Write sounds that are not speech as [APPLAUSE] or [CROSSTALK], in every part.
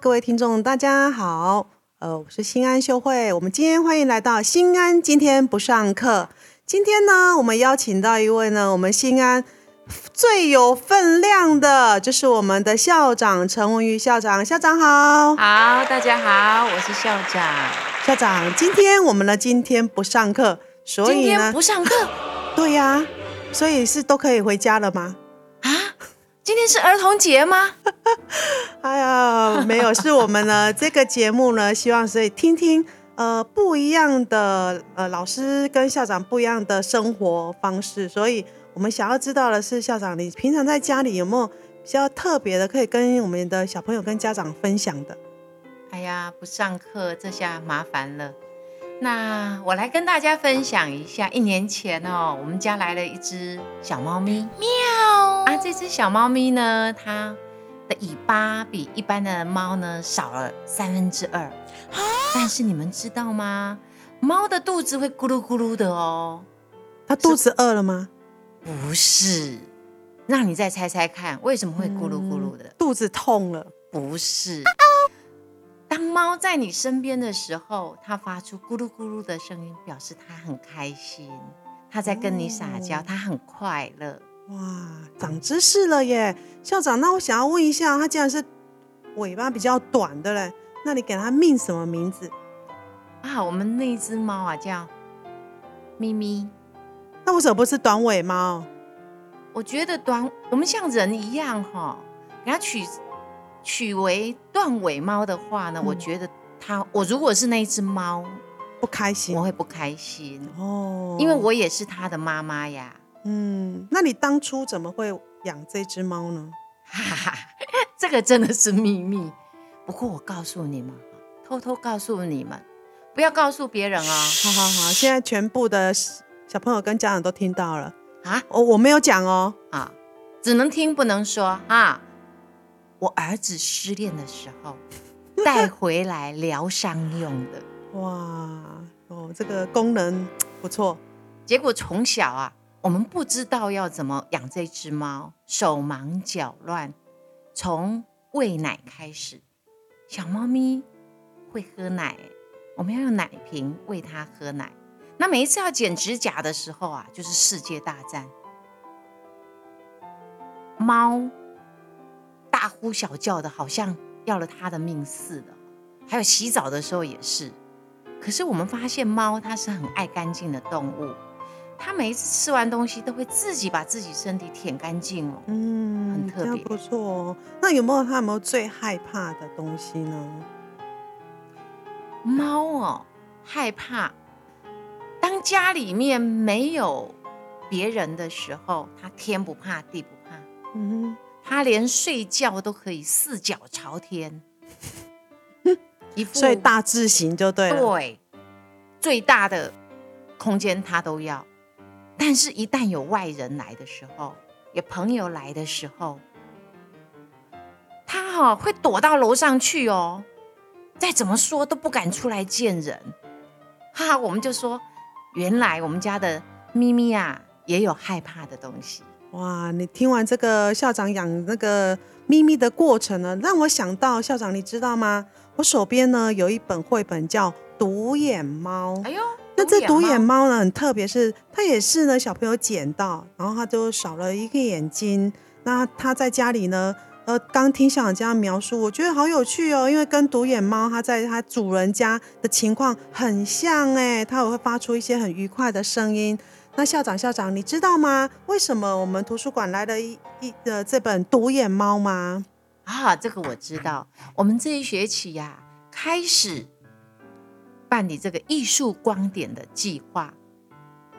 各位听众，大家好，呃，我是新安秀慧，我们今天欢迎来到新安，今天不上课。今天呢，我们邀请到一位呢，我们新安最有分量的，就是我们的校长陈文瑜校长，校长好，好，大家好，我是校长。校长，今天我们呢，今天不上课，所以呢，不上课，对呀，所以是都可以回家了吗？啊？今天是儿童节吗？[LAUGHS] 哎呀，没有，是我们呢 [LAUGHS] 这个节目呢，希望所以听听呃不一样的呃老师跟校长不一样的生活方式，所以我们想要知道的是，校长你平常在家里有没有比较特别的可以跟我们的小朋友跟家长分享的？哎呀，不上课这下麻烦了。那我来跟大家分享一下，一年前哦，我们家来了一只小猫咪，喵啊！这只小猫咪呢，它的尾巴比一般的猫呢少了三分之二。但是你们知道吗？猫的肚子会咕噜咕噜的哦。它肚子饿了吗？不是，那你再猜猜看，为什么会咕噜咕噜的？肚子痛了？不是。当猫在你身边的时候，它发出咕噜咕噜的声音，表示它很开心，它在跟你撒娇，它很快乐。哇，长知识了耶，校长。那我想要问一下，它竟然是尾巴比较短的嘞，那你给它命什么名字啊？我们那只猫啊叫咪咪。那为什么不是短尾猫？我觉得短，我们像人一样哈，给它取。取为断尾猫的话呢，我觉得它，我如果是那一只猫，不开心，我会不开心哦，因为我也是它的妈妈呀。嗯，那你当初怎么会养这只猫呢？哈哈，这个真的是秘密。不过我告诉你们，偷偷告诉你们，不要告诉别人哦。好好好，现在全部的小朋友跟家长都听到了啊。我我没有讲哦，啊，只能听不能说啊。我儿子失恋的时候 [LAUGHS] 带回来疗伤用的，哇哦，这个功能不错。结果从小啊，我们不知道要怎么养这只猫，手忙脚乱。从喂奶开始，小猫咪会喝奶，我们要用奶瓶喂它喝奶。那每一次要剪指甲的时候啊，就是世界大战。猫。大呼小叫的，好像要了他的命似的。还有洗澡的时候也是。可是我们发现猫它是很爱干净的动物，它每一次吃完东西都会自己把自己身体舔干净哦。嗯，很特别，不错哦。那有没有他有没有最害怕的东西呢？猫哦，害怕当家里面没有别人的时候，它天不怕地不怕。嗯哼。他连睡觉都可以四脚朝天，[LAUGHS] 一副所以大字型就对了。对，最大的空间他都要。但是，一旦有外人来的时候，有朋友来的时候，他哈会躲到楼上去哦。再怎么说都不敢出来见人。哈，我们就说，原来我们家的咪咪啊，也有害怕的东西。哇，你听完这个校长养那个咪咪的过程呢，让我想到校长，你知道吗？我手边呢有一本绘本叫《独眼猫》。哎呦，那这独眼猫呢很特别，是它也是呢小朋友捡到，然后它就少了一个眼睛。那它在家里呢，呃，刚听校长这样描述，我觉得好有趣哦，因为跟独眼猫它在它主人家的情况很像哎，它也会发出一些很愉快的声音。那校长，校长，你知道吗？为什么我们图书馆来了一一的这本独眼猫吗？啊，这个我知道。我们这一学期呀，开始办理这个艺术光点的计划。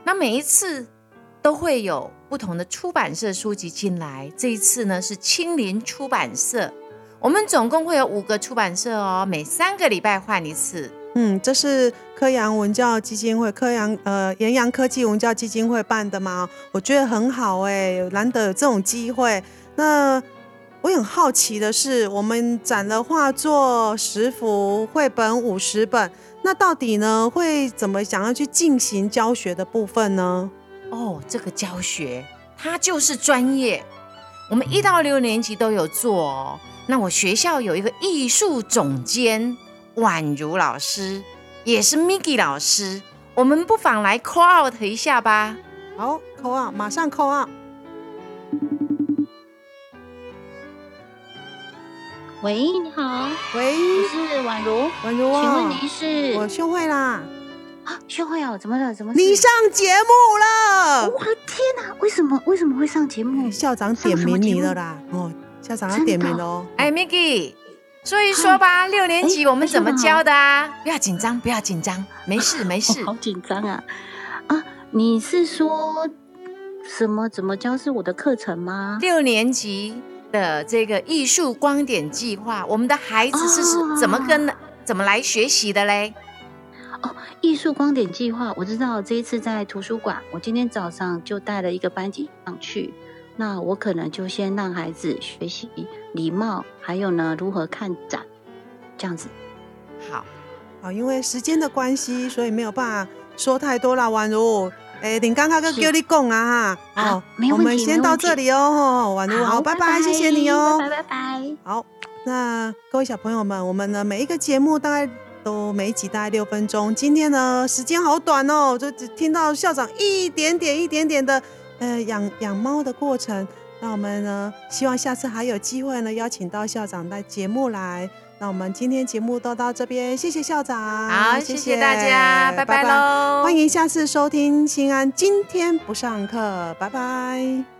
那每一次都会有不同的出版社书籍进来。这一次呢是青林出版社。我们总共会有五个出版社哦，每三个礼拜换一次。嗯，这是科阳文教基金会、科阳呃岩阳科技文教基金会办的吗？我觉得很好哎，难得有这种机会。那我很好奇的是，我们展了画作十幅、绘本五十本，那到底呢会怎么想要去进行教学的部分呢？哦，这个教学它就是专业，我们一到六年级都有做哦。那我学校有一个艺术总监宛如老师，也是 Miki 老师，我们不妨来 call out 一下吧。好，call out，马上 call out。喂，你好。喂，宛如。宛如啊，请问您是？我秀慧啦。啊，秀慧哦，怎么了？怎么？你上节目了！我的天哪，为什么？为什么会上节目？校长点名你了啦！哦。校长要点名哦！哎，Miki，说一说吧，六年级我们怎么教的啊？不要紧张，不要紧张，没事 [LAUGHS] 没事。好紧张啊！啊，你是说什么？怎么教是我的课程吗？六年级的这个艺术光点计划，我们的孩子是是怎么跟怎么来学习的嘞？哦，艺术光点计划，我知道这一次在图书馆，我今天早上就带了一个班级上去。那我可能就先让孩子学习礼貌，还有呢，如何看展，这样子。好，好，因为时间的关系，所以没有办法说太多了。宛如，哎，林刚刚跟叫你讲啊哈，好，我们先到这里哦，宛如，好，拜拜，谢谢你哦，拜拜拜。好，那各位小朋友们，我们的每一个节目大概都每一集大概六分钟，今天呢时间好短哦，就只听到校长一点点一点点的。呃，养养猫的过程，那我们呢，希望下次还有机会呢，邀请到校长的节目来。那我们今天节目都到这边，谢谢校长，好，谢谢大家，拜拜喽，欢迎下次收听新安今天不上课，拜拜。